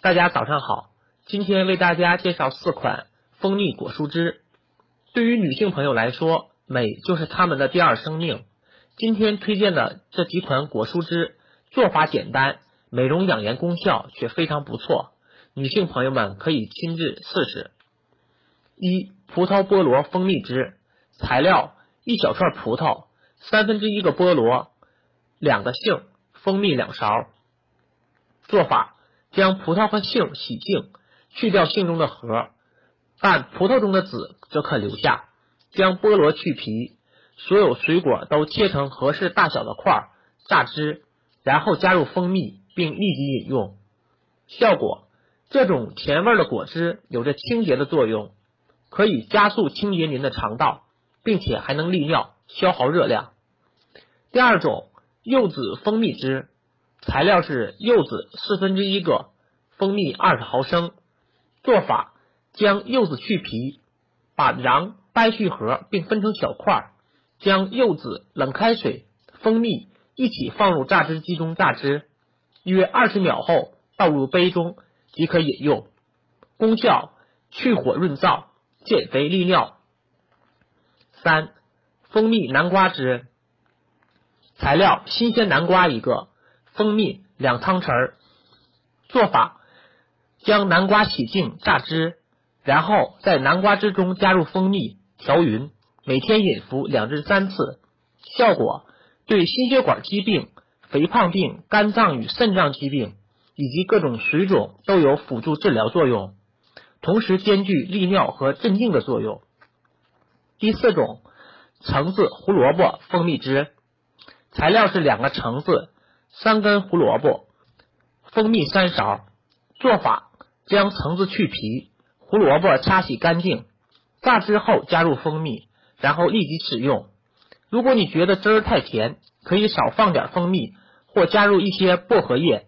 大家早上好，今天为大家介绍四款蜂蜜果蔬汁。对于女性朋友来说，美就是她们的第二生命。今天推荐的这几款果蔬汁做法简单，美容养颜功效却非常不错，女性朋友们可以亲自试试。一、葡萄菠萝蜂蜜汁，材料一小串葡萄，三分之一个菠萝，两个杏，蜂蜜两勺。做法：将葡萄和杏洗净，去掉杏中的核，但葡萄中的籽则可留下。将菠萝去皮，所有水果都切成合适大小的块，榨汁，然后加入蜂蜜，并立即饮用。效果：这种甜味的果汁有着清洁的作用，可以加速清洁您的肠道，并且还能利尿、消耗热量。第二种柚子蜂蜜汁。材料是柚子四分之一个，蜂蜜二十毫升。做法：将柚子去皮，把瓤掰去核，并分成小块。将柚子、冷开水、蜂蜜一起放入榨汁机中榨汁，约二十秒后倒入杯中即可饮用。功效：去火润燥，减肥利尿。三、蜂蜜南瓜汁。材料：新鲜南瓜一个。蜂蜜两汤匙。做法：将南瓜洗净榨汁，然后在南瓜汁中加入蜂蜜调匀，每天饮服两至三次。效果：对心血管疾病、肥胖病、肝脏与肾脏疾病以及各种水肿都有辅助治疗作用，同时兼具利尿和镇静的作用。第四种，橙子胡萝卜蜂蜜汁。材料是两个橙子。三根胡萝卜，蜂蜜三勺。做法：将橙子去皮，胡萝卜擦洗干净，榨汁后加入蜂蜜，然后立即使用。如果你觉得汁儿太甜，可以少放点蜂蜜，或加入一些薄荷叶。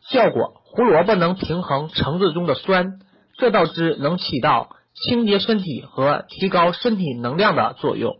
效果：胡萝卜能平衡橙子中的酸，这道汁能起到清洁身体和提高身体能量的作用。